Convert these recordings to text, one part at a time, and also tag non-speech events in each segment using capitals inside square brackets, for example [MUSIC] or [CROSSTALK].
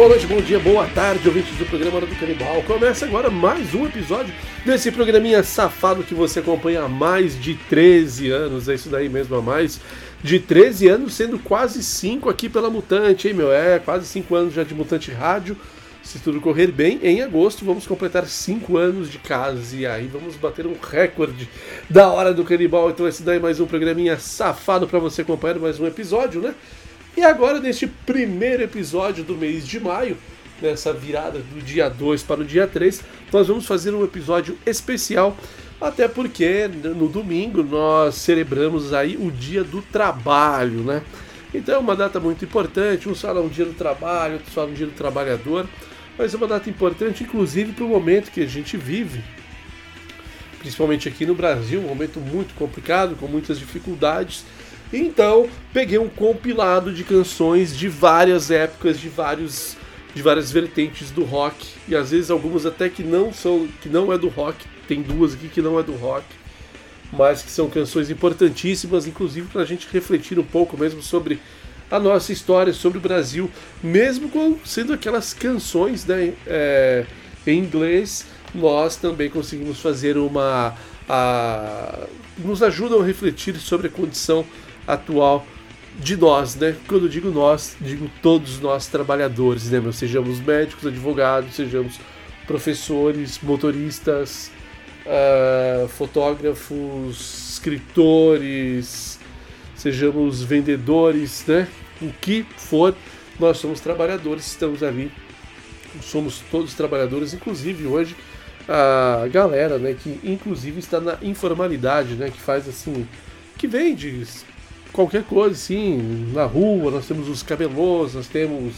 Boa noite, bom dia, boa tarde, ouvintes do programa Hora do Canibal. Começa agora mais um episódio desse programinha safado que você acompanha há mais de 13 anos. É isso daí mesmo, há mais de 13 anos, sendo quase 5 aqui pela Mutante, hein, meu? É, quase 5 anos já de Mutante Rádio. Se tudo correr bem, em agosto vamos completar 5 anos de casa e aí vamos bater um recorde da Hora do Canibal. Então, esse daí é mais um programinha safado para você acompanhar mais um episódio, né? E agora, neste primeiro episódio do mês de maio, nessa virada do dia 2 para o dia 3, nós vamos fazer um episódio especial, até porque no domingo nós celebramos aí o Dia do Trabalho, né? Então é uma data muito importante, uns falam Dia do Trabalho, outros falam Dia do Trabalhador, mas é uma data importante, inclusive para o momento que a gente vive, principalmente aqui no Brasil, um momento muito complicado, com muitas dificuldades, então, peguei um compilado de canções de várias épocas, de vários de várias vertentes do rock e às vezes algumas até que não são que não é do rock, tem duas aqui que não é do rock, mas que são canções importantíssimas, inclusive para a gente refletir um pouco mesmo sobre a nossa história, sobre o Brasil, mesmo sendo aquelas canções né, é, em inglês, nós também conseguimos fazer uma. A, nos ajudam a refletir sobre a condição atual de nós, né? Quando digo nós, digo todos nós trabalhadores, né? Sejamos médicos, advogados, sejamos professores, motoristas, uh, fotógrafos, escritores, sejamos vendedores, né? O que for, nós somos trabalhadores, estamos ali, somos todos trabalhadores, inclusive hoje a galera, né? Que inclusive está na informalidade, né? Que faz assim, que vende qualquer coisa, sim, na rua, nós temos os cabelos, nós temos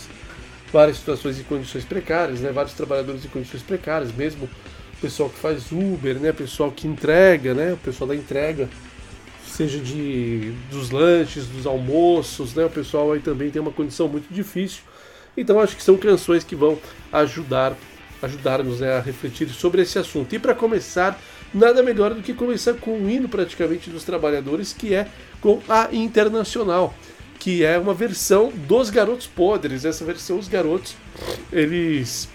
várias situações em condições precárias, né? Vários trabalhadores em condições precárias, mesmo o pessoal que faz Uber, né? O pessoal que entrega, né? O pessoal da entrega, seja de dos lanches, dos almoços, né? O pessoal aí também tem uma condição muito difícil. Então acho que são canções que vão ajudar ajudar-nos né, a refletir sobre esse assunto. E para começar, nada melhor do que começar com o hino praticamente dos trabalhadores, que é com a Internacional, que é uma versão dos Garotos Podres. Essa versão, os garotos, eles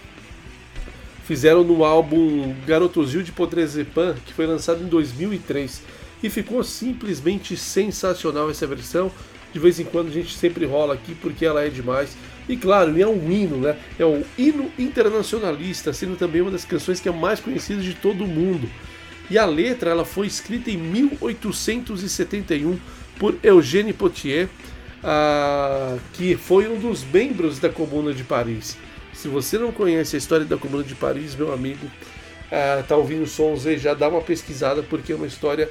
fizeram no álbum Garotosil de Podrezepan, que foi lançado em 2003. E ficou simplesmente sensacional essa versão. De vez em quando a gente sempre rola aqui porque ela é demais. E claro, é um hino, né? É um hino internacionalista, sendo também uma das canções que é mais conhecida de todo o mundo. E a letra ela foi escrita em 1871 por Eugène Potier, uh, que foi um dos membros da Comuna de Paris. Se você não conhece a história da Comuna de Paris, meu amigo, uh, ouvindo sons aí, já dá uma pesquisada porque é uma história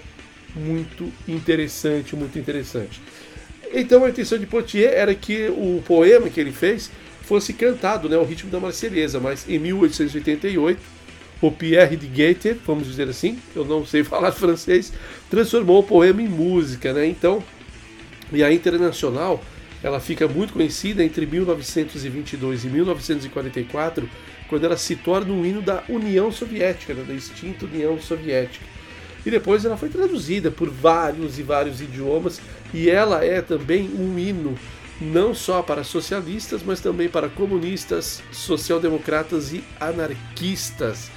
muito interessante, muito interessante. Então a intenção de Potier era que o poema que ele fez fosse cantado, né, ao ritmo da Marselhesa, mas em 1888 o Pierre de Goethe, vamos dizer assim, eu não sei [LAUGHS] falar francês, transformou o poema em música, né? Então, e a Internacional, ela fica muito conhecida entre 1922 e 1944, quando ela se torna um hino da União Soviética, né, da extinta União Soviética. E depois ela foi traduzida por vários e vários idiomas, e ela é também um hino não só para socialistas, mas também para comunistas, social-democratas e anarquistas.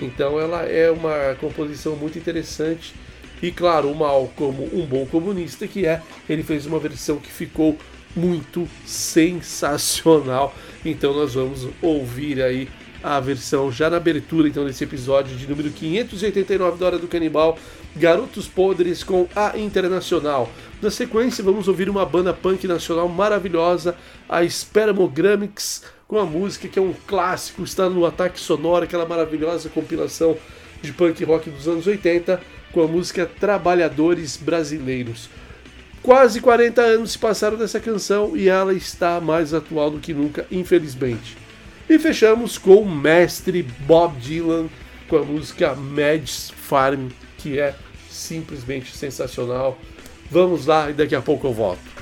Então ela é uma composição muito interessante. E claro, o Mal, como um bom comunista que é, ele fez uma versão que ficou muito sensacional. Então nós vamos ouvir aí a versão já na abertura então desse episódio de número 589 da Hora do Canibal, Garotos Podres com a Internacional. Na sequência vamos ouvir uma banda punk nacional maravilhosa, a Spermogrammics, com a música que é um clássico, está no Ataque Sonoro, aquela maravilhosa compilação de punk rock dos anos 80, com a música Trabalhadores Brasileiros. Quase 40 anos se passaram dessa canção e ela está mais atual do que nunca, infelizmente. E fechamos com o mestre Bob Dylan com a música Mad's Farm, que é simplesmente sensacional. Vamos lá e daqui a pouco eu volto.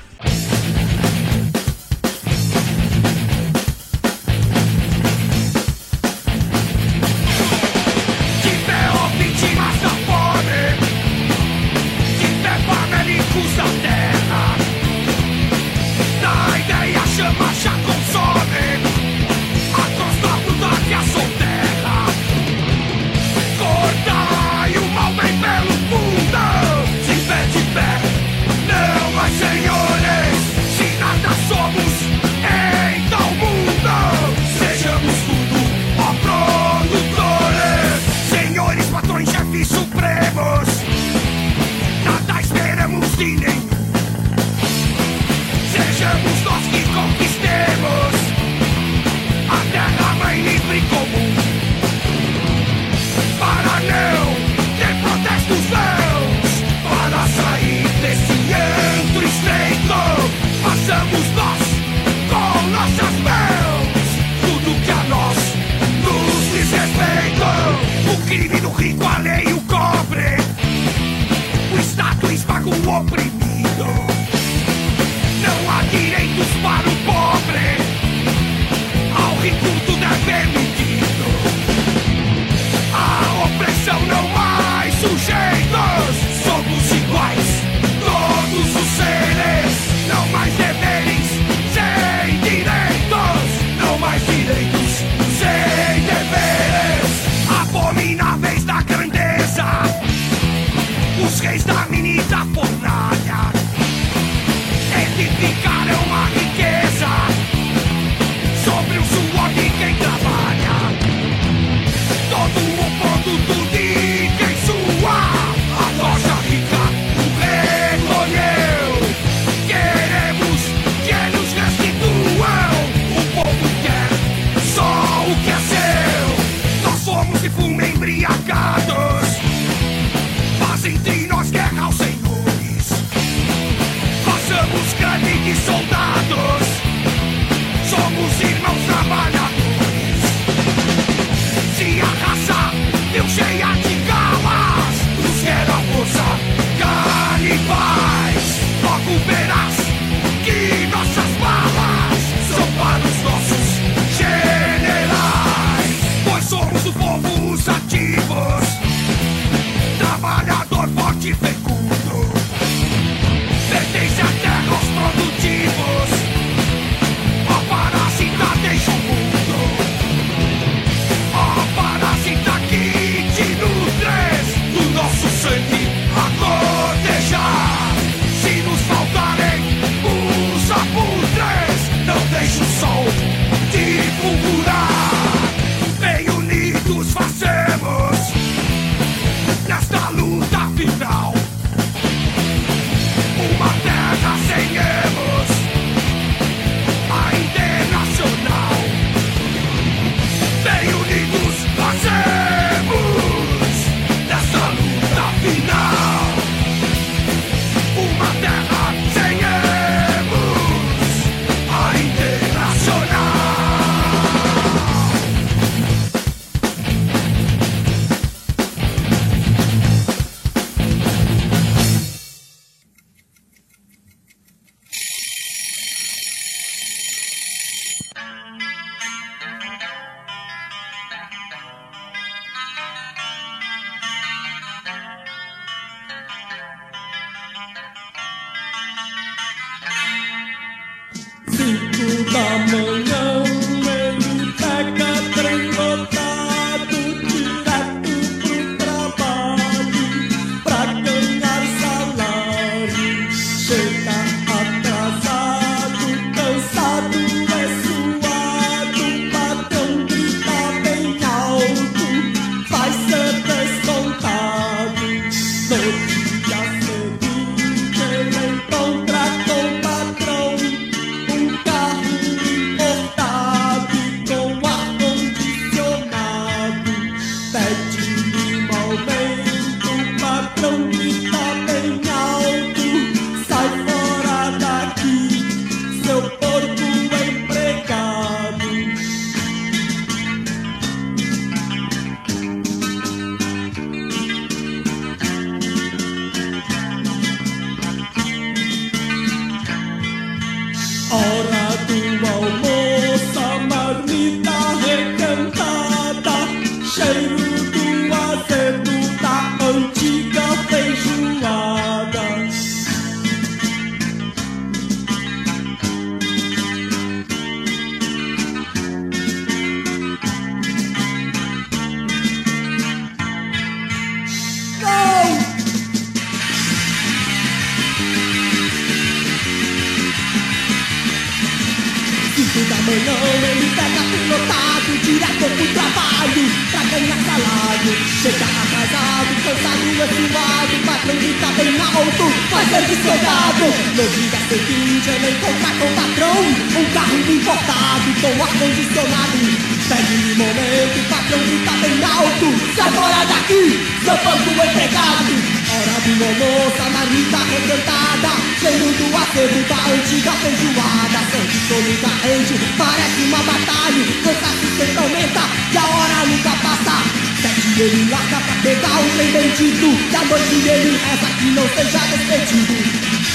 Cinco da manhã ele pega a Contrato direto pro trabalho Pra ganhar salário. Chega atrasado, cansado, estimado Patrão grita bem alto, fazendo soldado. No dia é seguinte eu nem comprar com o patrão Um carro importado com ar-condicionado Pegue momento, o patrão grita bem alto. Sai fora daqui, seu banco empregado. Hora do almoço, a marmita recantada Cheiro do acervo da antiga feijoada. Da solidarente, parece uma batalha. Cansaço sempre aumenta e a hora nunca passa. Sete ele larga pra pegar o bem bendito, Que a noite dele reza que não seja despedido.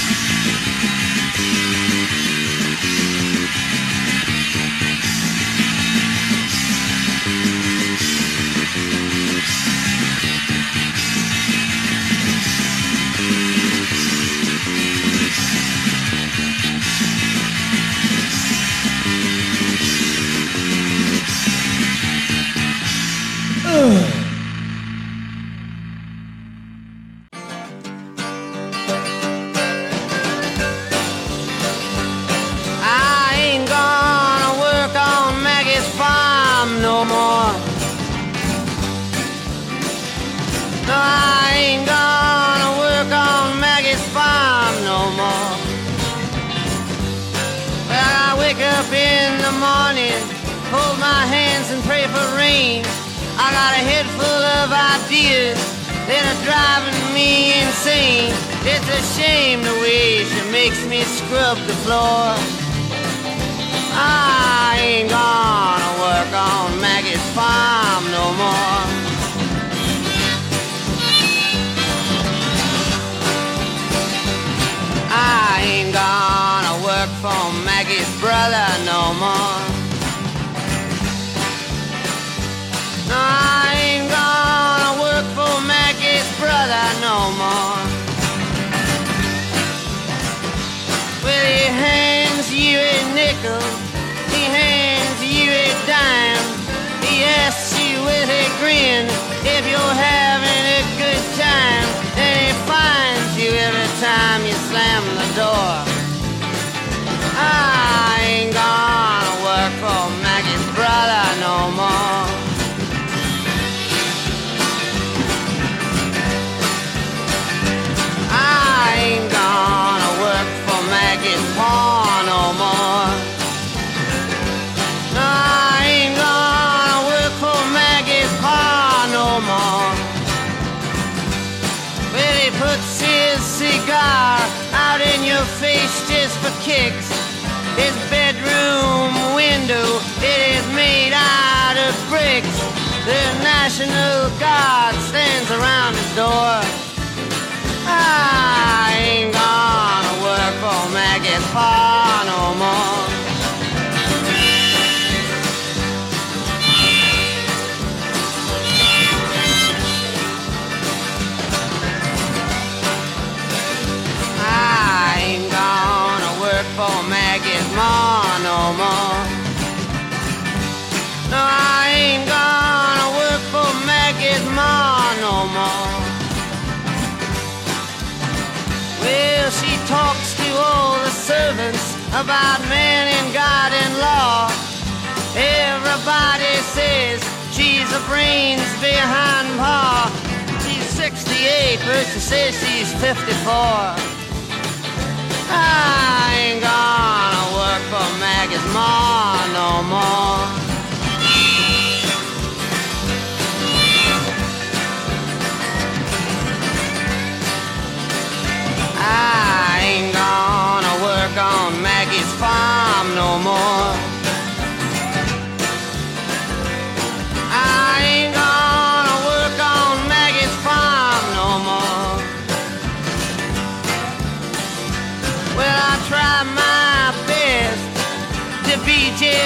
with a grin if you have. Window, it is made out of bricks. The National Guard stands around his door. I ain't gonna work for Maggie Farr no more, about man and God and law. Everybody says she's the brains behind Pa. She's 68, but she says she's 54. I ain't gonna work for Maggie's Ma no more.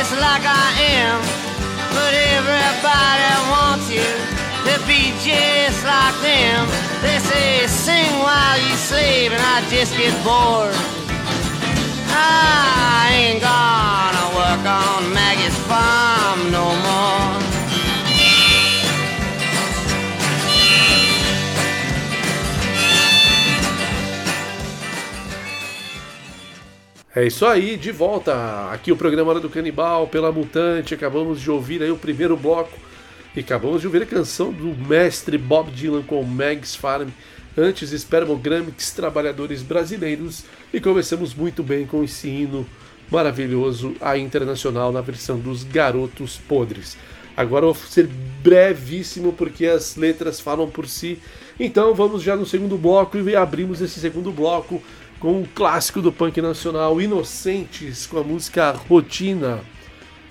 Just like I am. But everybody wants you to be just like them. They say, sing while you sleep, and I just get bored. I ain't gonna work on É isso aí, de volta aqui o programa Hora do Canibal pela Mutante. Acabamos de ouvir aí o primeiro bloco e acabamos de ouvir a canção do mestre Bob Dylan com Mags Farm, antes Spermogramics Trabalhadores Brasileiros e começamos muito bem com esse hino maravilhoso a internacional na versão dos Garotos Podres. Agora vou ser brevíssimo porque as letras falam por si. Então vamos já no segundo bloco e abrimos esse segundo bloco com um clássico do punk nacional, Inocentes, com a música Rotina.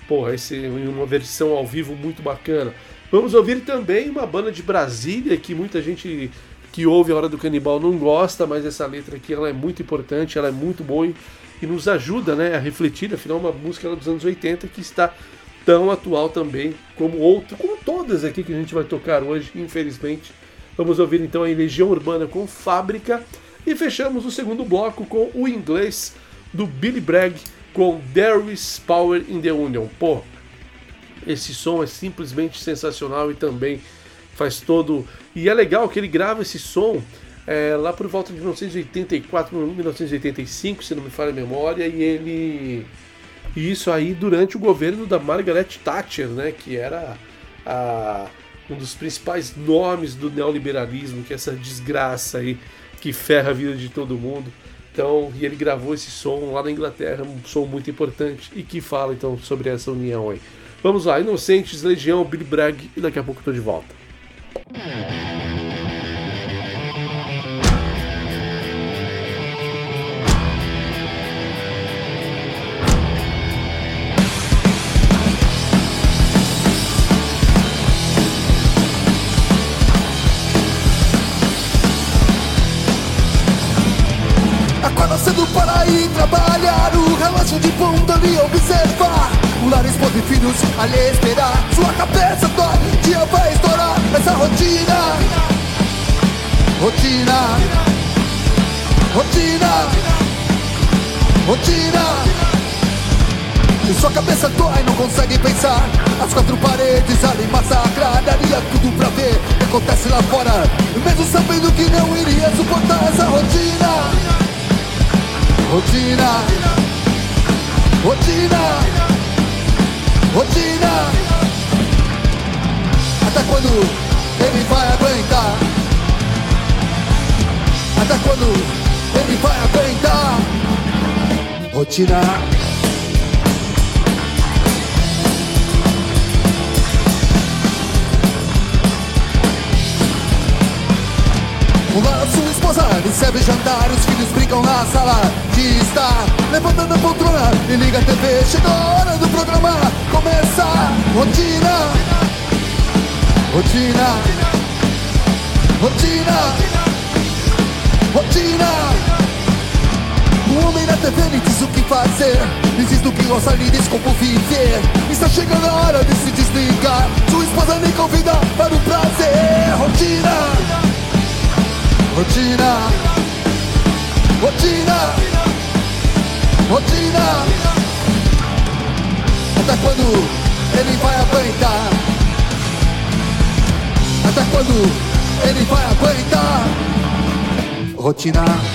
Porra, esse é uma versão ao vivo muito bacana. Vamos ouvir também uma banda de Brasília que muita gente que ouve a Hora do Canibal não gosta, mas essa letra aqui ela é muito importante, ela é muito boa e, e nos ajuda né, a refletir, afinal uma música dos anos 80 que está tão atual também como outro, como todas aqui que a gente vai tocar hoje, infelizmente. Vamos ouvir então a Legião Urbana com Fábrica e fechamos o segundo bloco com o inglês do Billy Bragg com There is Power in the Union. Pô, esse som é simplesmente sensacional e também faz todo. E é legal que ele grava esse som é, lá por volta de 1984, 1985, se não me falha a memória, e ele. E isso aí durante o governo da Margaret Thatcher, né, que era a, um dos principais nomes do neoliberalismo, que é essa desgraça aí que ferra a vida de todo mundo. Então, e ele gravou esse som lá na Inglaterra, um som muito importante e que fala então sobre essa união aí. Vamos lá, Inocentes, Legião, Billy Bragg e daqui a pouco eu tô de volta. Acorda trabalhar O relógio de ponta ali observar. O lar esposa e filhos a lhe esperar. Sua cabeça dói, dia vai estourar. Essa rotina Rotina Rotina Rotina. E sua cabeça dói, não consegue pensar. As quatro paredes ali massacrar Daria tudo pra ver. O que acontece lá fora? Mesmo sabendo que não iria suportar essa rotina Rotina, rotina, rotina. Até quando ele vai aguentar? Até quando ele vai aguentar? Rotina. O sua esposa recebe jantar, os filhos brincam na sala estar. Levantando a poltrona e liga a TV, chegou a hora do programa começar. Rotina, rotina, rotina, rotina. O homem na TV lhe diz o que fazer, diz do que gosta, lhe diz como viver. Está chegando a hora de se desligar, sua esposa lhe convida para o prazer. Rotina. Rotina, rotina, rotina. Até quando ele vai aguentar? Até quando ele vai aguentar? Rotina.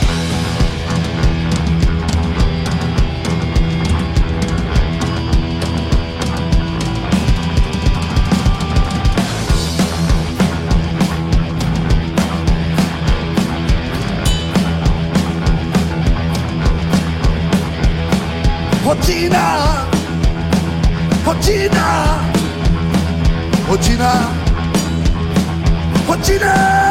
Rotina, rotina, rotina, rotina. Yeah.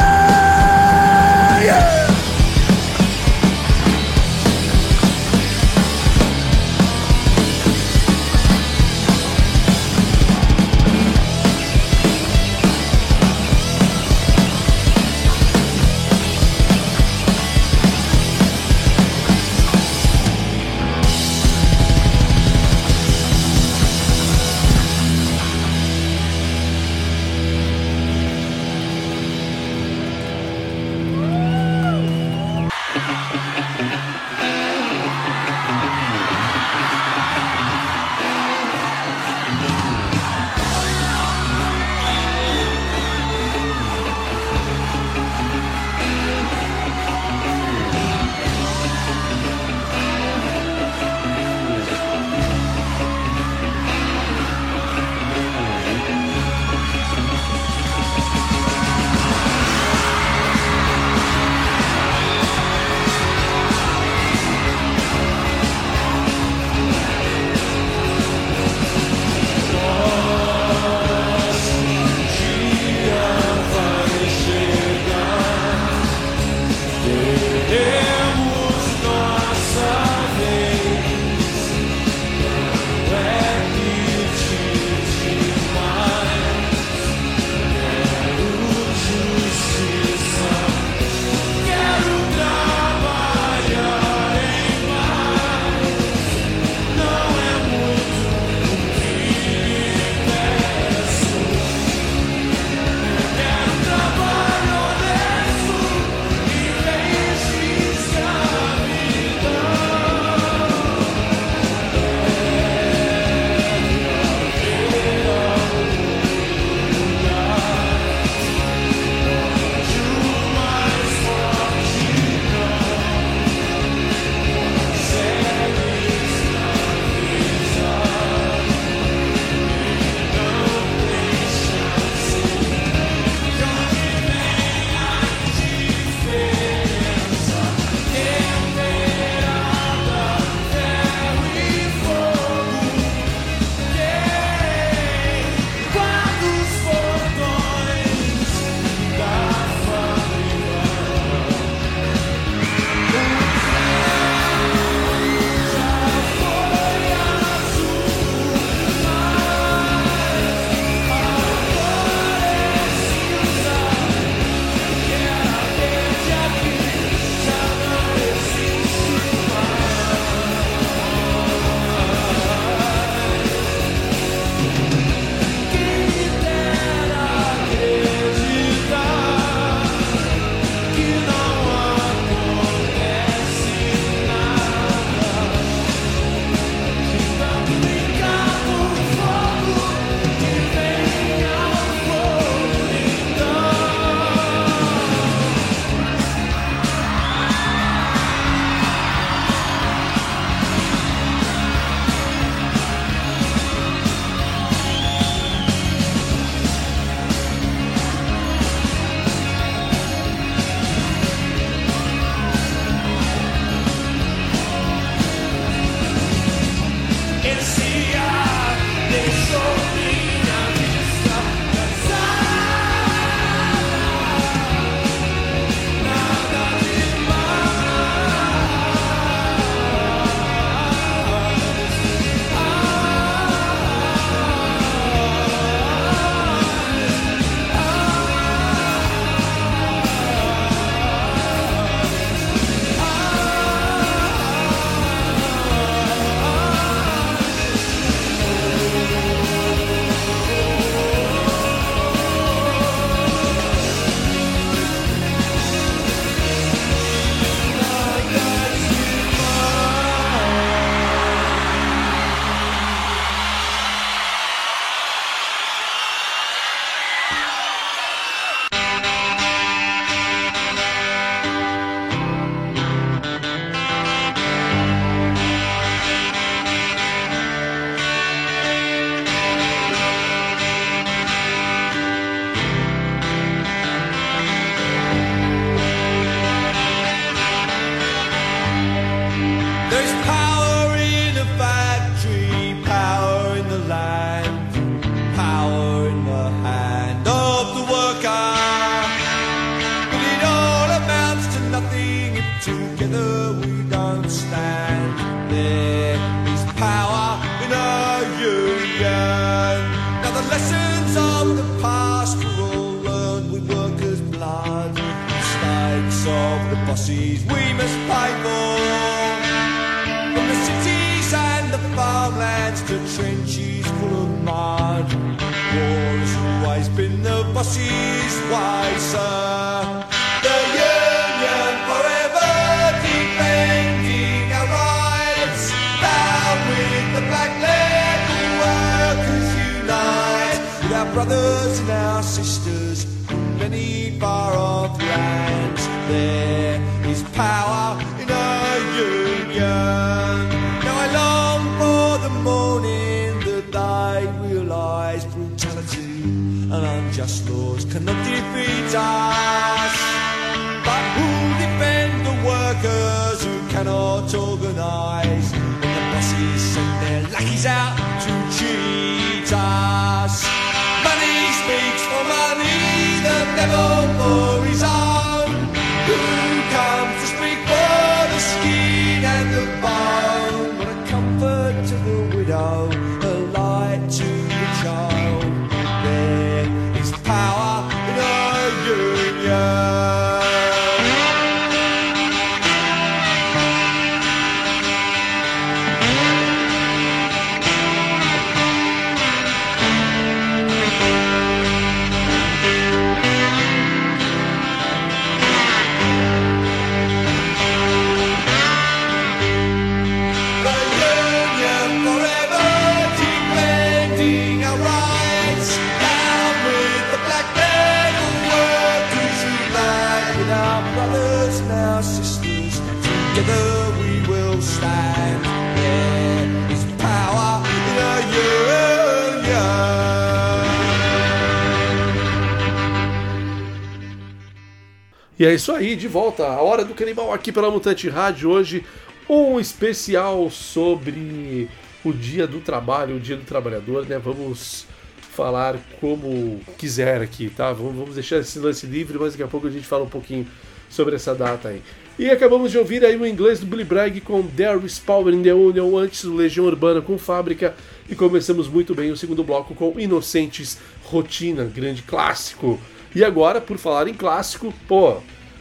E é isso aí, de volta. A hora do canibal aqui pela Mutante Rádio. Hoje, um especial sobre o dia do trabalho, o dia do trabalhador, né? Vamos falar como quiser aqui, tá? Vamos, deixar esse lance livre, mas daqui a pouco a gente fala um pouquinho sobre essa data aí. E acabamos de ouvir aí o inglês do Billy Bragg com is Power in the Union, antes o Legião Urbana com Fábrica, e começamos muito bem o segundo bloco com Inocentes Rotina, grande clássico. E agora, por falar em clássico, pô,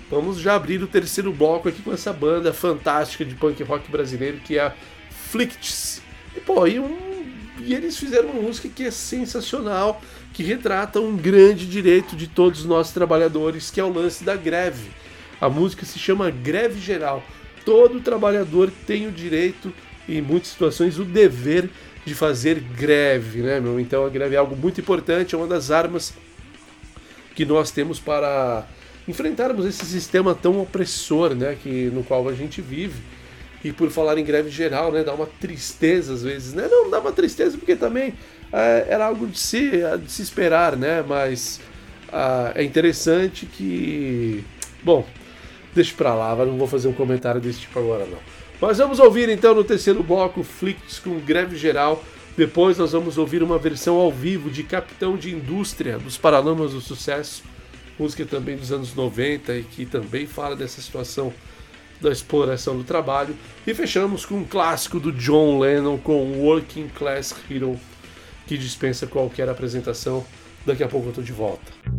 vamos já abrir o terceiro bloco aqui com essa banda fantástica de punk rock brasileiro que é a Flicts. E pô, e, um, e eles fizeram uma música que é sensacional, que retrata um grande direito de todos nós trabalhadores, que é o lance da greve. A música se chama Greve Geral. Todo trabalhador tem o direito, e em muitas situações, o dever de fazer greve, né, meu? Então a greve é algo muito importante, é uma das armas que nós temos para enfrentarmos esse sistema tão opressor, né, que no qual a gente vive. E por falar em greve geral, né, dá uma tristeza às vezes, né? Não dá uma tristeza porque também é, era algo de se, de se esperar, né? Mas ah, é interessante que, bom, deixa pra lá, não vou fazer um comentário desse tipo agora não. Mas vamos ouvir então no terceiro bloco Flicks com Greve Geral. Depois nós vamos ouvir uma versão ao vivo de Capitão de Indústria dos Paralamas do Sucesso, música também dos anos 90 e que também fala dessa situação da exploração do trabalho. E fechamos com um clássico do John Lennon com Working Class Hero, que dispensa qualquer apresentação. Daqui a pouco eu tô de volta.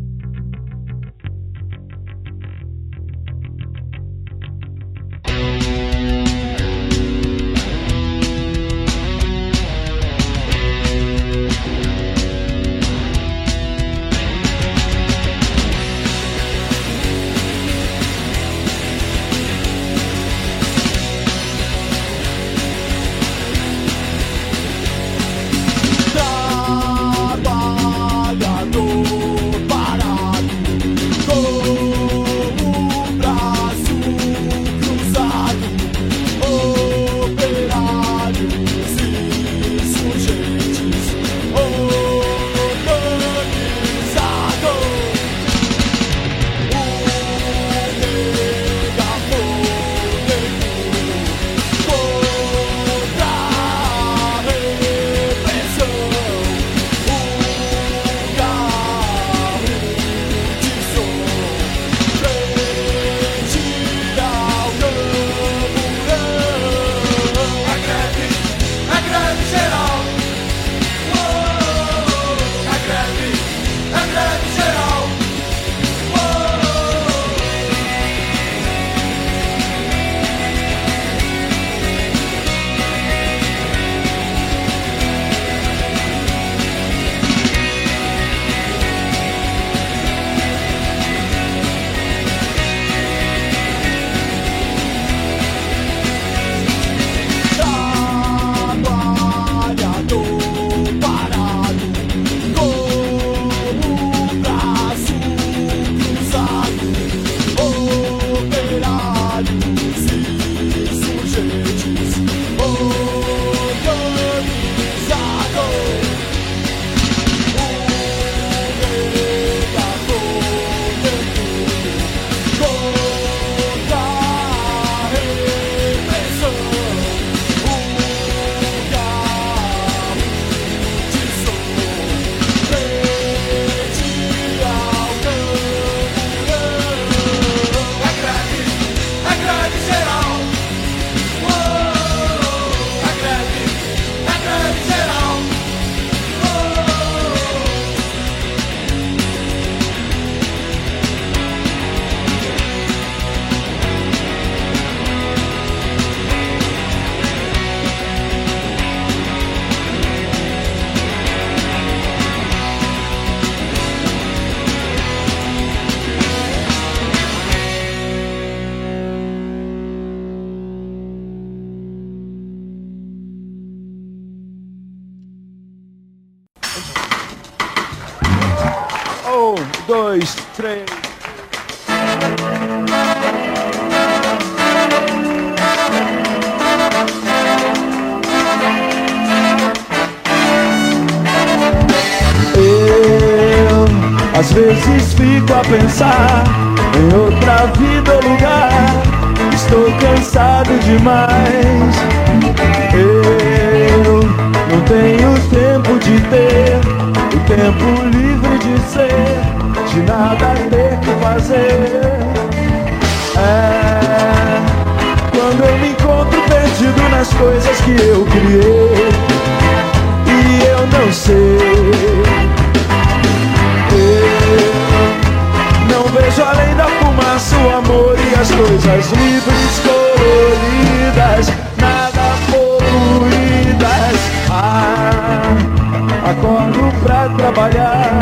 Trabalhar,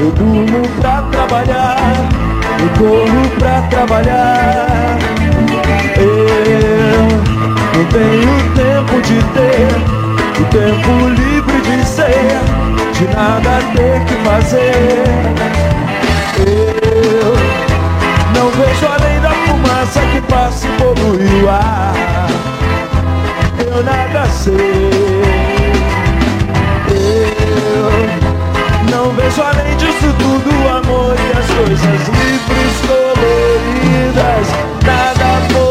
eu durmo pra trabalhar, eu corro pra trabalhar. Eu não tenho tempo de ter, o tempo livre de ser, de nada ter que fazer. Eu não vejo além da fumaça que passa e polui o ar. Eu nada sei. Não vejo além disso tudo o amor e as coisas livres, coloridas, nada.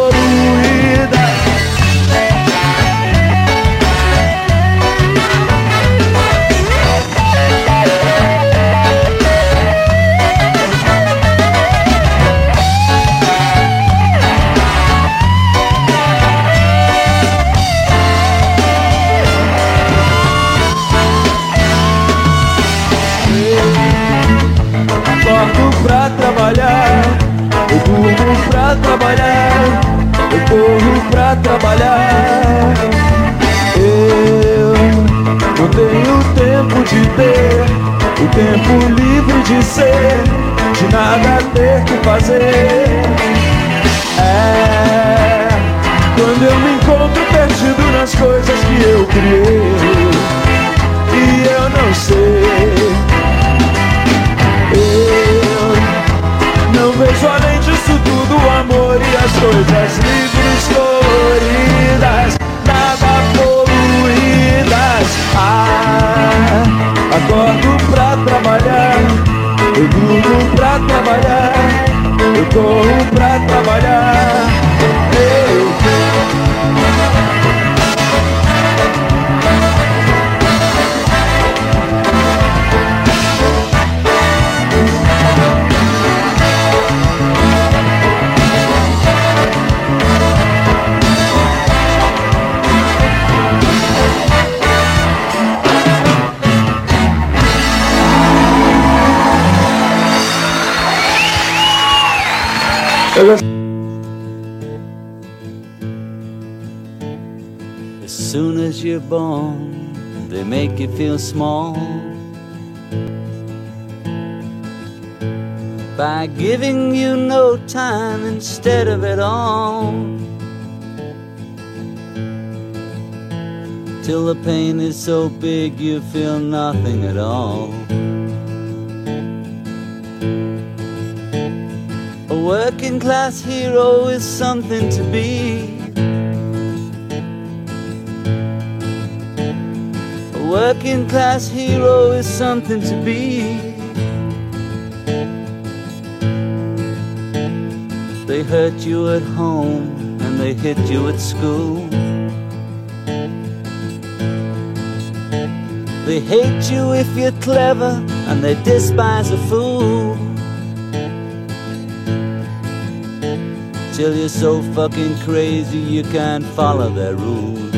Tempo livre de ser, de nada ter que fazer. É quando eu me encontro perdido nas coisas que eu criei e eu não sei. Eu As soon as you're born, they make you feel small. By giving you no time instead of it all. Till the pain is so big you feel nothing at all. A working class hero is something to be. A working class hero is something to be. They hurt you at home and they hit you at school. They hate you if you're clever and they despise a fool. You're so fucking crazy you can't follow their rules.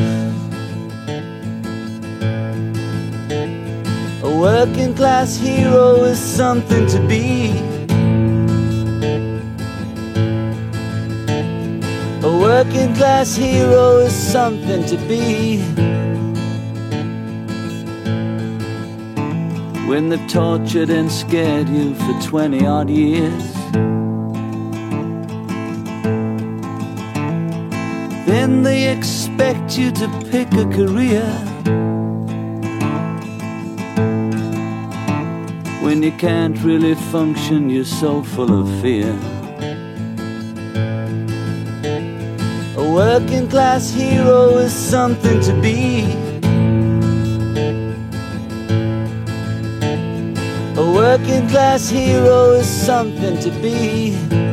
A working class hero is something to be. A working class hero is something to be. When they've tortured and scared you for 20 odd years. Then they expect you to pick a career. When you can't really function, you're so full of fear. A working class hero is something to be. A working class hero is something to be.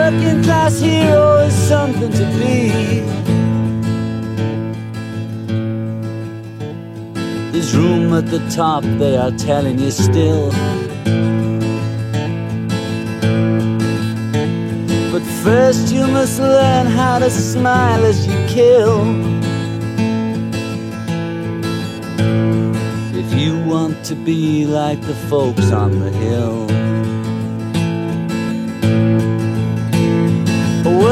Working class hero is something to be. There's room at the top, they are telling you still. But first, you must learn how to smile as you kill. If you want to be like the folks on the hill.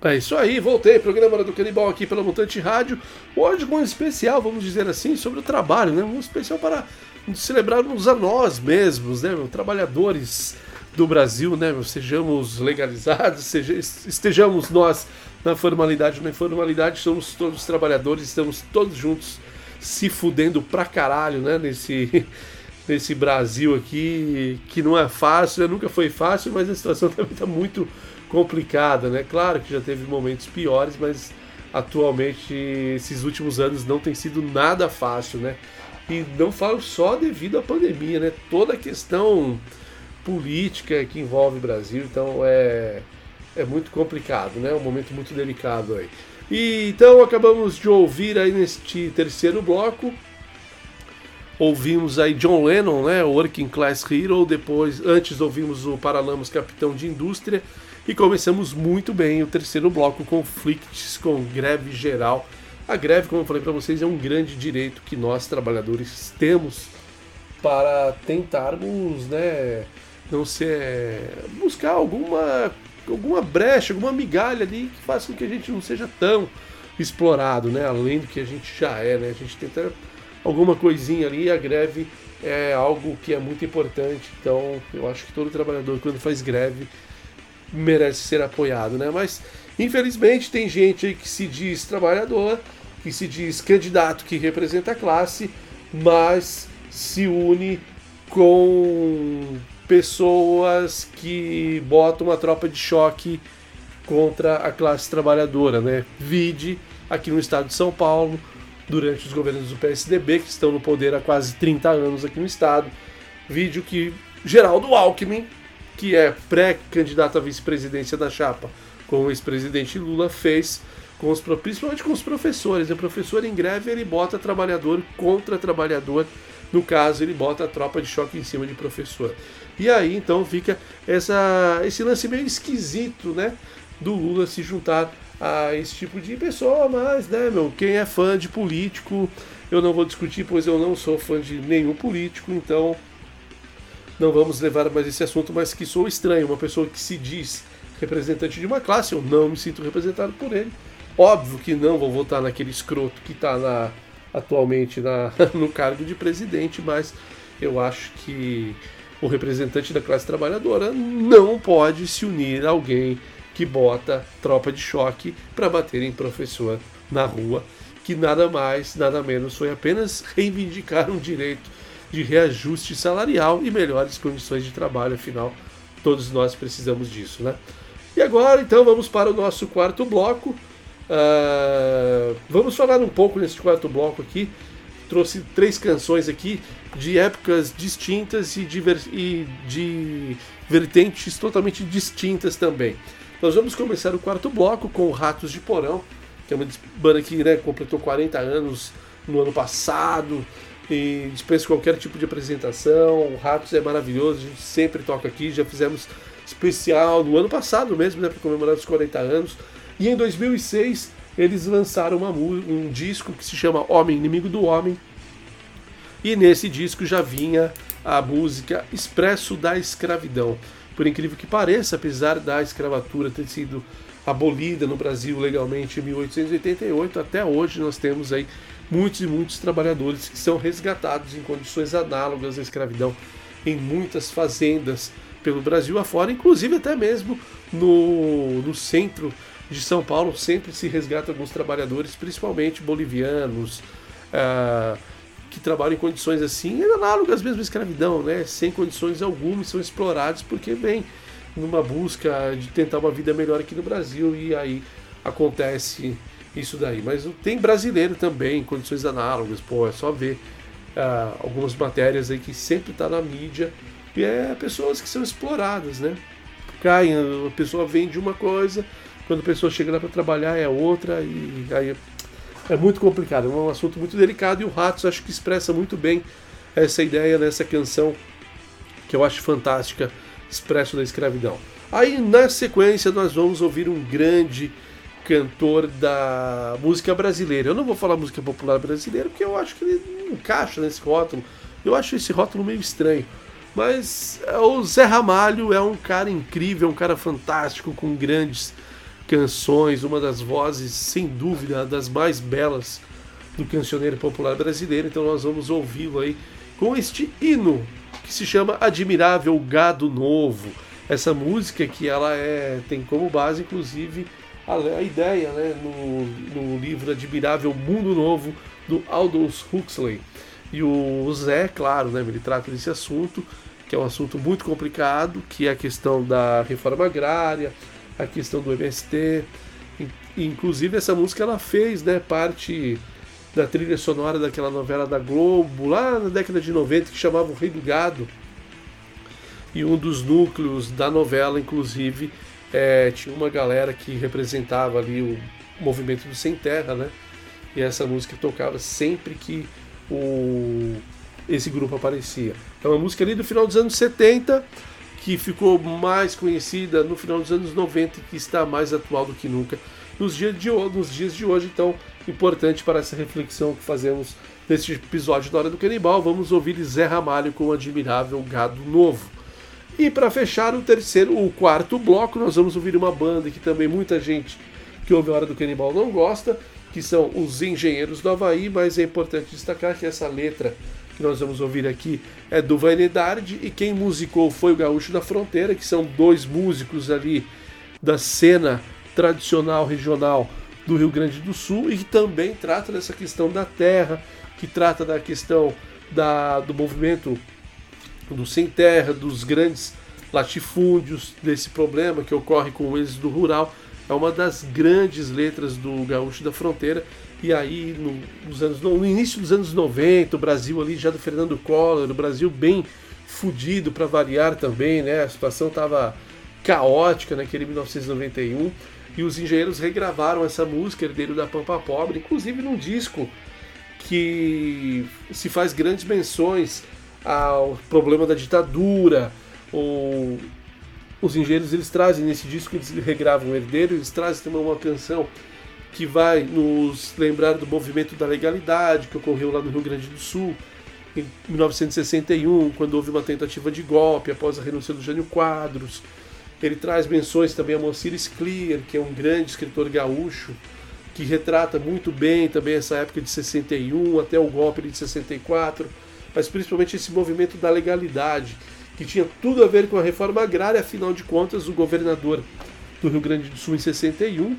É isso aí, voltei. Programa do Canibal aqui pela Mutante Rádio. Hoje com um especial, vamos dizer assim, sobre o trabalho, né? Um especial para celebrarmos a nós mesmos, né? Trabalhadores do Brasil, né? Sejamos legalizados, seja, estejamos nós na formalidade ou na informalidade, somos todos trabalhadores, estamos todos juntos se fudendo pra caralho, né? Nesse, [LAUGHS] nesse Brasil aqui, que não é fácil, né? nunca foi fácil, mas a situação [LAUGHS] também está muito complicada, né? Claro que já teve momentos piores, mas atualmente esses últimos anos não tem sido nada fácil, né? E não falo só devido à pandemia, né? Toda a questão política que envolve o Brasil, então é, é muito complicado, né? Um momento muito delicado aí. E então acabamos de ouvir aí neste terceiro bloco ouvimos aí John Lennon, né, Working Class Hero, depois antes ouvimos o Paralamas Capitão de Indústria e começamos muito bem o terceiro bloco conflictos com greve geral. A greve, como eu falei para vocês, é um grande direito que nós trabalhadores temos para tentarmos, né, não ser buscar alguma alguma brecha, alguma migalha ali que faça com que a gente não seja tão explorado, né, além do que a gente já é, né? A gente tenta alguma coisinha ali, a greve é algo que é muito importante. Então, eu acho que todo trabalhador quando faz greve merece ser apoiado, né? Mas infelizmente tem gente aí que se diz trabalhador, que se diz candidato que representa a classe, mas se une com pessoas que botam uma tropa de choque contra a classe trabalhadora, né? Vide aqui no estado de São Paulo, durante os governos do PSDB, que estão no poder há quase 30 anos aqui no estado. Vídeo que Geraldo Alckmin que é pré-candidato à vice-presidência da chapa com o ex-presidente Lula, fez com os, principalmente com os professores. O professor em greve ele bota trabalhador contra trabalhador. No caso, ele bota a tropa de choque em cima de professor. E aí então fica essa, esse lance meio esquisito, né? Do Lula se juntar a esse tipo de pessoa, mas, né, meu, quem é fã de político, eu não vou discutir, pois eu não sou fã de nenhum político, então não vamos levar mais esse assunto, mas que sou estranho, uma pessoa que se diz representante de uma classe, eu não me sinto representado por ele. Óbvio que não vou votar naquele escroto que está atualmente na, [LAUGHS] no cargo de presidente, mas eu acho que o representante da classe trabalhadora não pode se unir a alguém que bota tropa de choque para bater em professor na rua, que nada mais, nada menos foi apenas reivindicar um direito de reajuste salarial e melhores condições de trabalho, afinal, todos nós precisamos disso, né? E agora, então, vamos para o nosso quarto bloco. Uh, vamos falar um pouco nesse quarto bloco aqui. Trouxe três canções aqui de épocas distintas e de, e de vertentes totalmente distintas também. Nós vamos começar o quarto bloco com Ratos de Porão, que é uma banda que né, completou 40 anos no ano passado, e dispensa qualquer tipo de apresentação. O Ratos é maravilhoso, a gente sempre toca aqui. Já fizemos especial no ano passado mesmo, né, para comemorar os 40 anos. E em 2006 eles lançaram uma, um disco que se chama Homem Inimigo do Homem. E nesse disco já vinha a música Expresso da Escravidão. Por incrível que pareça, apesar da escravatura ter sido abolida no Brasil legalmente em 1888, até hoje nós temos aí muitos e muitos trabalhadores que são resgatados em condições análogas à escravidão em muitas fazendas pelo Brasil afora, inclusive até mesmo no, no centro de São Paulo sempre se resgata alguns trabalhadores, principalmente bolivianos, ah, que trabalham em condições assim, análogas mesmo à escravidão, né? sem condições algumas, são explorados porque vem numa busca de tentar uma vida melhor aqui no Brasil e aí acontece isso daí. Mas tem brasileiro também, em condições análogas, pô, é só ver uh, algumas matérias aí que sempre está na mídia e é pessoas que são exploradas, né? Caem, a pessoa vende uma coisa, quando a pessoa chega lá para trabalhar é outra e aí é muito complicado, é um assunto muito delicado e o Ratos acho que expressa muito bem essa ideia nessa canção que eu acho fantástica, Expresso da Escravidão. Aí na sequência nós vamos ouvir um grande cantor da música brasileira. Eu não vou falar música popular brasileira porque eu acho que ele não encaixa nesse rótulo. Eu acho esse rótulo meio estranho. Mas é, o Zé Ramalho é um cara incrível, um cara fantástico, com grandes canções, uma das vozes, sem dúvida, das mais belas do cancioneiro popular brasileiro. Então nós vamos ouvi-lo aí com este hino que se chama Admirável Gado Novo. essa música que ela é, tem como base, inclusive, a, ideia né, no, no livro Admirável Mundo Novo do Aldous Huxley. E o Zé, claro, né, ele trata desse assunto, que é um assunto muito complicado, que é a questão da reforma agrária, a questão do MST. Inclusive essa música ela fez né, parte da trilha sonora daquela novela da Globo, lá na década de 90, que chamava O Rei do Gado. E um dos núcleos da novela, inclusive, é, tinha uma galera que representava ali o movimento do Sem Terra, né? E essa música tocava sempre que o, esse grupo aparecia. É uma música ali do final dos anos 70 que ficou mais conhecida no final dos anos 90 e que está mais atual do que nunca nos dias de, nos dias de hoje. Então, importante para essa reflexão que fazemos neste episódio da Hora do Canibal. Vamos ouvir Zé Ramalho com o admirável Gado Novo. E para fechar o terceiro, o quarto bloco, nós vamos ouvir uma banda que também muita gente que ouve a Hora do Canibal não gosta, que são os Engenheiros do Havaí, mas é importante destacar que essa letra que nós vamos ouvir aqui é do Vanidade e quem musicou foi o Gaúcho da Fronteira, que são dois músicos ali da cena tradicional regional do Rio Grande do Sul e que também trata dessa questão da terra, que trata da questão da, do movimento do sem terra, dos grandes latifúndios, desse problema que ocorre com o êxodo rural é uma das grandes letras do Gaúcho da Fronteira. E aí, no, nos anos, no início dos anos 90, o Brasil ali já do Fernando Collor, o Brasil bem fudido para variar também, né? A situação estava caótica naquele 1991 e os engenheiros regravaram essa música, Herdeiro da Pampa Pobre, inclusive num disco que se faz grandes menções ao problema da ditadura, ou os engenheiros eles trazem nesse disco, eles regravam o herdeiro, eles trazem também uma canção que vai nos lembrar do movimento da legalidade que ocorreu lá no Rio Grande do Sul em 1961, quando houve uma tentativa de golpe após a renúncia do Jânio Quadros. Ele traz menções também a Monsiris Clear, que é um grande escritor gaúcho, que retrata muito bem também essa época de 61 até o golpe de 64, mas principalmente esse movimento da legalidade que tinha tudo a ver com a reforma agrária, afinal de contas, o governador do Rio Grande do Sul em 61,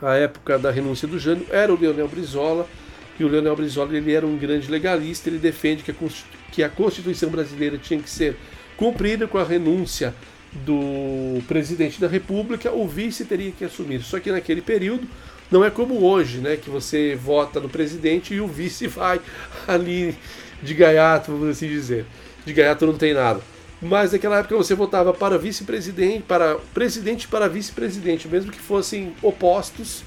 a época da renúncia do Jânio, era o Leonel Brizola, e o Leonel Brizola ele era um grande legalista, ele defende que a, que a Constituição brasileira tinha que ser cumprida com a renúncia do presidente da República, o vice teria que assumir. Só que naquele período não é como hoje, né, que você vota no presidente e o vice [LAUGHS] vai ali de gaiato, vamos assim dizer de gaiato não tem nada. Mas naquela época você votava para vice-presidente, para presidente e para vice-presidente, mesmo que fossem opostos.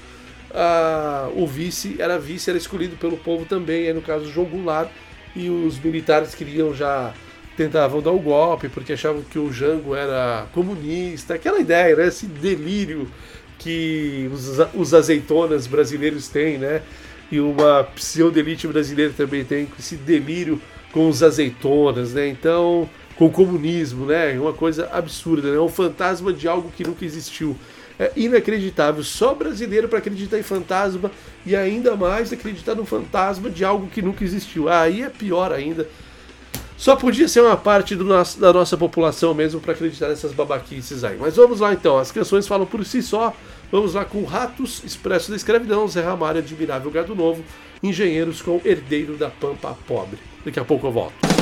Uh, o vice era vice, era escolhido pelo povo também, aí no caso João Goulart, e os militares queriam já tentavam dar o golpe porque achavam que o Jango era comunista, aquela ideia, né? esse delírio que os, os azeitonas brasileiros têm, né? E uma pseudo-elite brasileira também tem, esse delírio com os azeitonas, né? Então, com o comunismo, né? Uma coisa absurda, né? Um fantasma de algo que nunca existiu. É inacreditável. Só brasileiro para acreditar em fantasma e ainda mais acreditar no fantasma de algo que nunca existiu. Aí é pior ainda. Só podia ser uma parte nosso, da nossa população mesmo para acreditar nessas babaquices aí. Mas vamos lá então, as canções falam por si só. Vamos lá com Ratos, Expresso da Escravidão, Zé Ramalho, Admirável Gado Novo, Engenheiros com Herdeiro da Pampa Pobre. Daqui a pouco eu volto.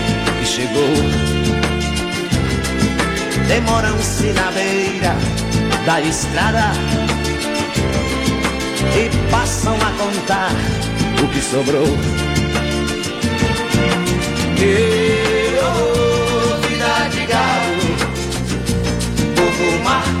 chegou. Demoram-se na beira da estrada e passam a contar o que sobrou. E, oh, vida de gado, povo marcado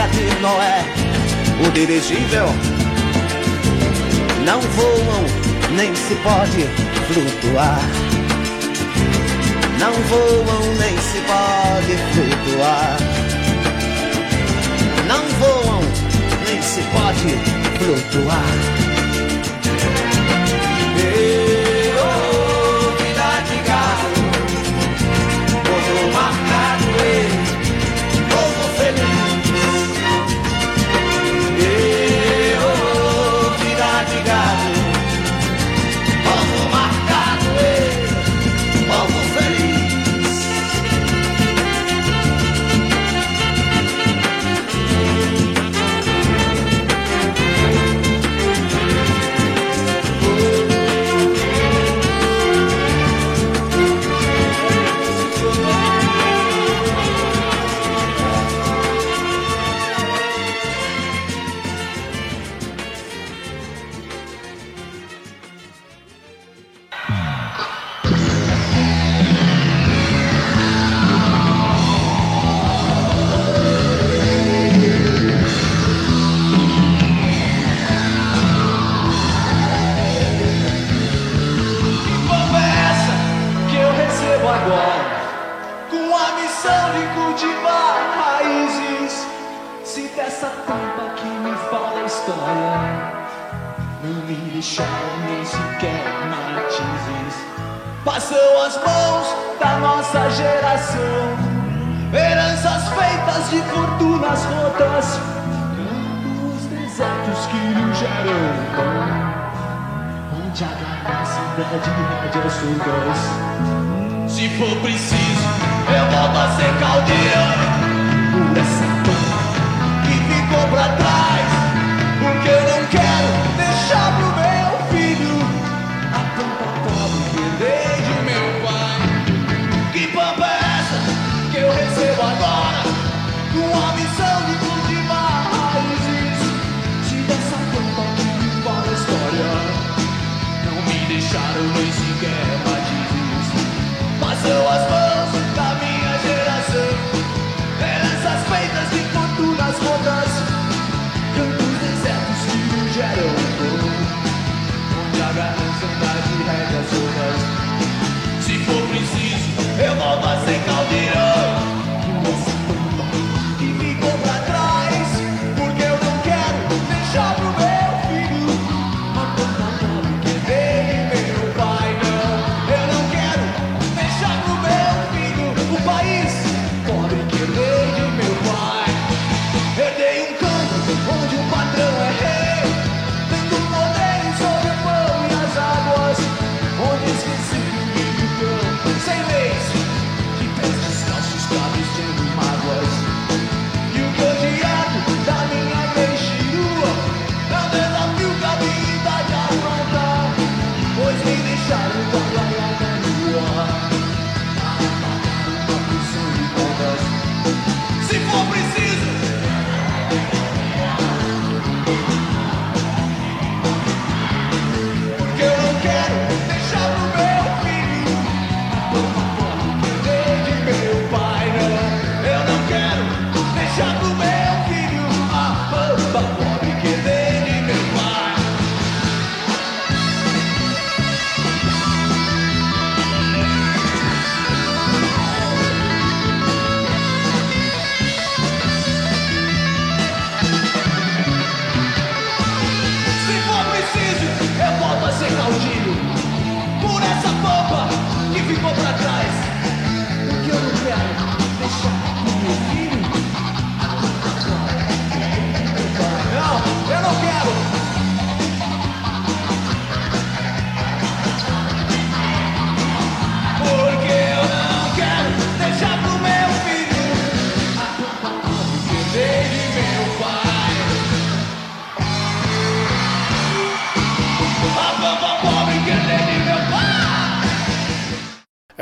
Arca de Noé, o dirigível, não voam nem se pode flutuar. Não voam nem se pode flutuar. Não voam nem se pode flutuar. E, oh, vida de galo,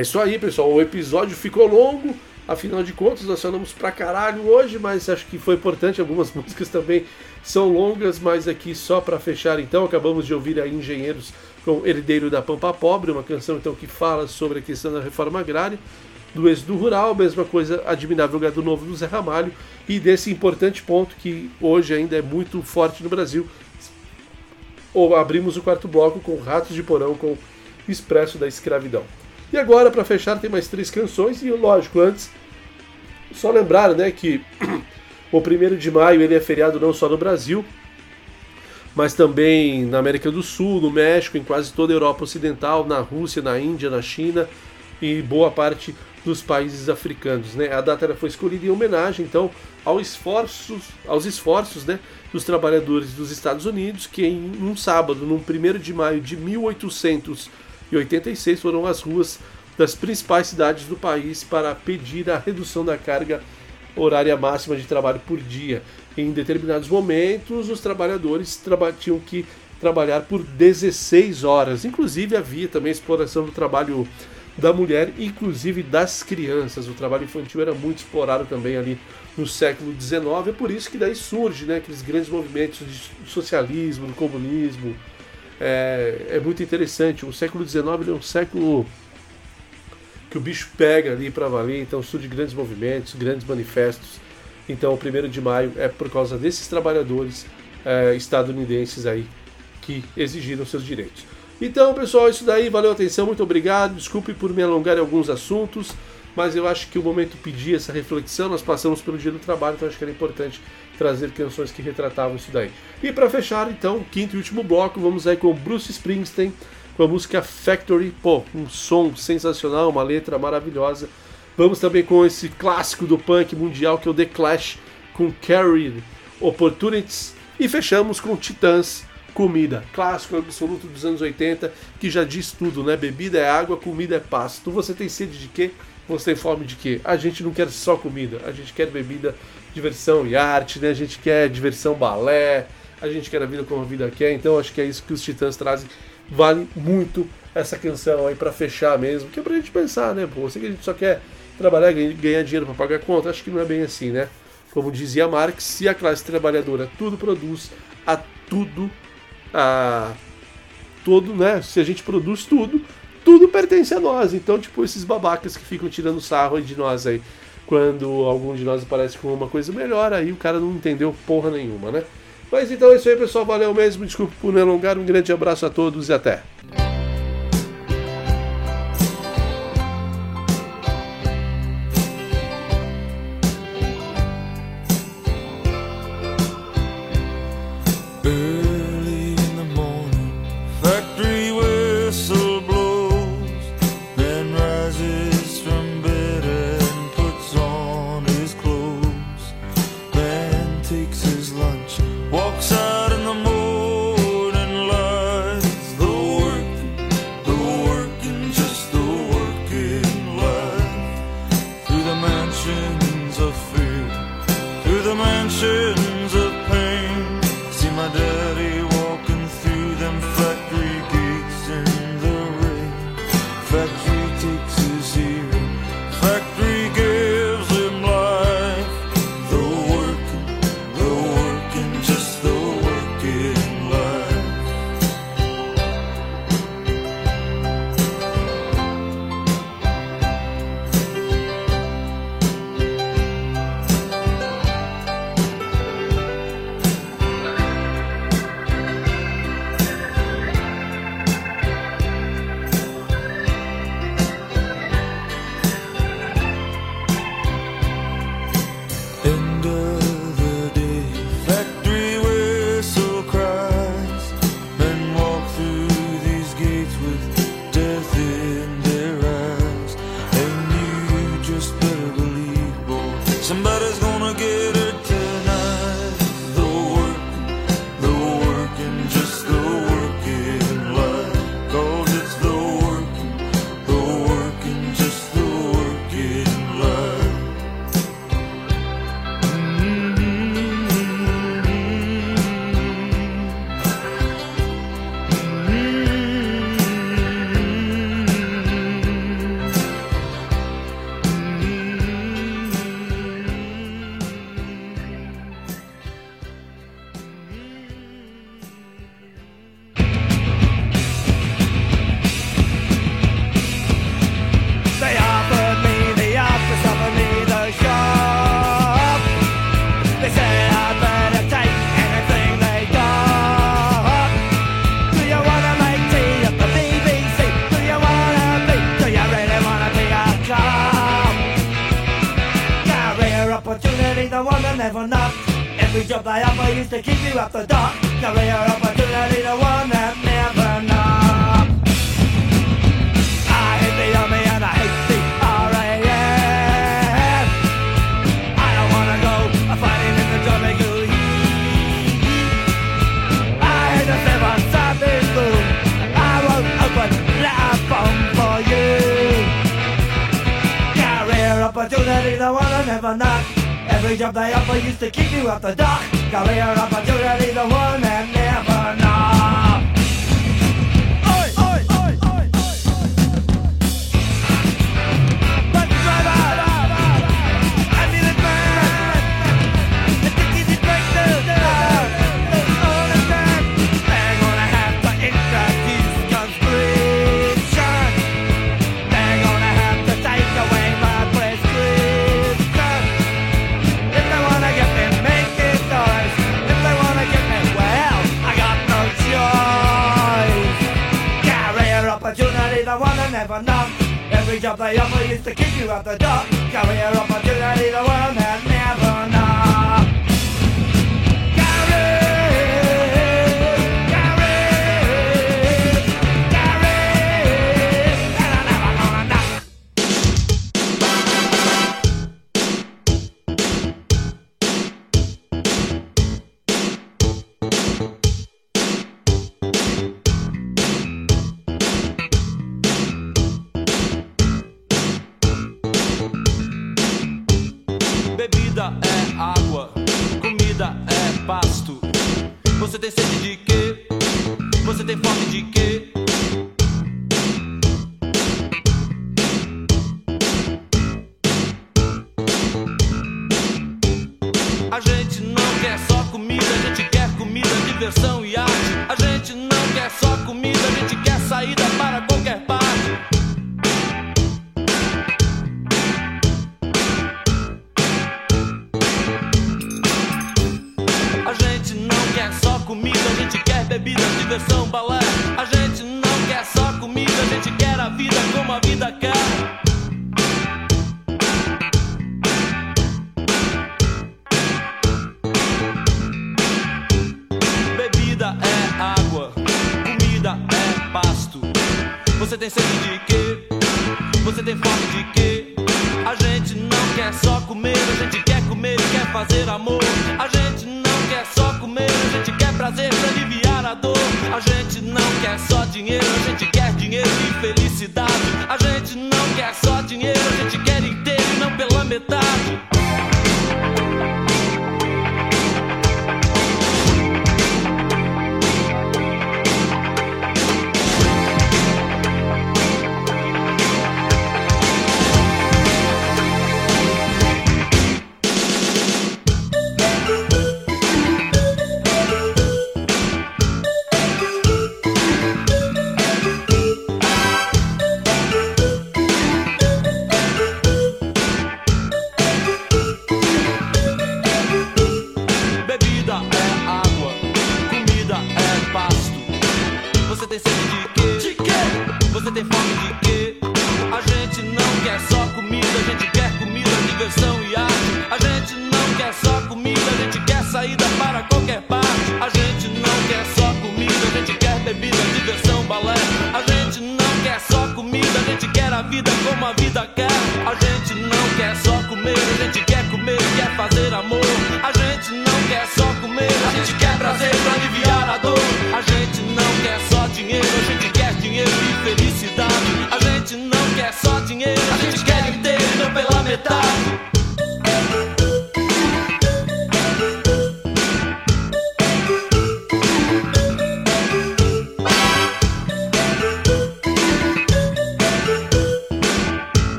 É isso aí, pessoal. O episódio ficou longo. Afinal de contas, nós falamos pra caralho hoje, mas acho que foi importante. Algumas [LAUGHS] músicas também são longas, mas aqui só pra fechar, então, acabamos de ouvir aí Engenheiros com Herdeiro da Pampa Pobre, uma canção então que fala sobre a questão da reforma agrária, do êxodo rural, mesma coisa, Admirável Gado Novo do Zé Ramalho, e desse importante ponto que hoje ainda é muito forte no Brasil. Ou abrimos o quarto bloco com Ratos de Porão com Expresso da Escravidão. E agora, para fechar, tem mais três canções, e lógico, antes, só lembrar né, que [CLEARS THROAT] o 1 de maio ele é feriado não só no Brasil, mas também na América do Sul, no México, em quase toda a Europa Ocidental, na Rússia, na Índia, na China e boa parte dos países africanos. Né? A data foi escolhida em homenagem, então, aos esforços, aos esforços né, dos trabalhadores dos Estados Unidos, que em um sábado, no 1 de maio de 1886, foram às ruas das principais cidades do país para pedir a redução da carga horária máxima de trabalho por dia. Em determinados momentos, os trabalhadores traba tinham que trabalhar por 16 horas. Inclusive havia também exploração do trabalho da mulher, inclusive das crianças. O trabalho infantil era muito explorado também ali no século XIX. É por isso que daí surge né, aqueles grandes movimentos de socialismo, do comunismo. É, é muito interessante. O século XIX é um século que o bicho pega ali para valer, então surge grandes movimentos, grandes manifestos. Então, o 1 de maio é por causa desses trabalhadores é, estadunidenses aí que exigiram seus direitos. Então, pessoal, isso daí, valeu a atenção, muito obrigado. Desculpe por me alongar em alguns assuntos, mas eu acho que o momento pedia essa reflexão. Nós passamos pelo dia do trabalho, então acho que era importante trazer canções que retratavam isso daí. E para fechar, então, quinto e último bloco, vamos aí com Bruce Springsteen, com a música Factory. Pô, um som sensacional, uma letra maravilhosa. Vamos também com esse clássico do punk mundial que é o The Clash, com Carried Opportunities. E fechamos com Titãs comida. Clássico absoluto dos anos 80, que já diz tudo, né? Bebida é água, comida é pasto. Você tem sede de quê? Você tem fome de quê? A gente não quer só comida, a gente quer bebida, diversão e arte, né? A gente quer diversão, balé, a gente quer a vida como a vida quer. Então acho que é isso que os Titãs trazem. Vale muito essa canção aí para fechar mesmo, que é pra gente pensar, né? Pô, você que a gente só quer trabalhar, e ganhar dinheiro para pagar conta, acho que não é bem assim, né? Como dizia Marx, se a classe trabalhadora tudo produz, a tudo a todo, né? Se a gente produz tudo, tudo pertence a nós. Então, tipo, esses babacas que ficam tirando sarro de nós aí. Quando algum de nós aparece com uma coisa melhor, aí o cara não entendeu porra nenhuma, né? Mas então é isso aí, pessoal. Valeu mesmo. Desculpa por me alongar. Um grande abraço a todos e até.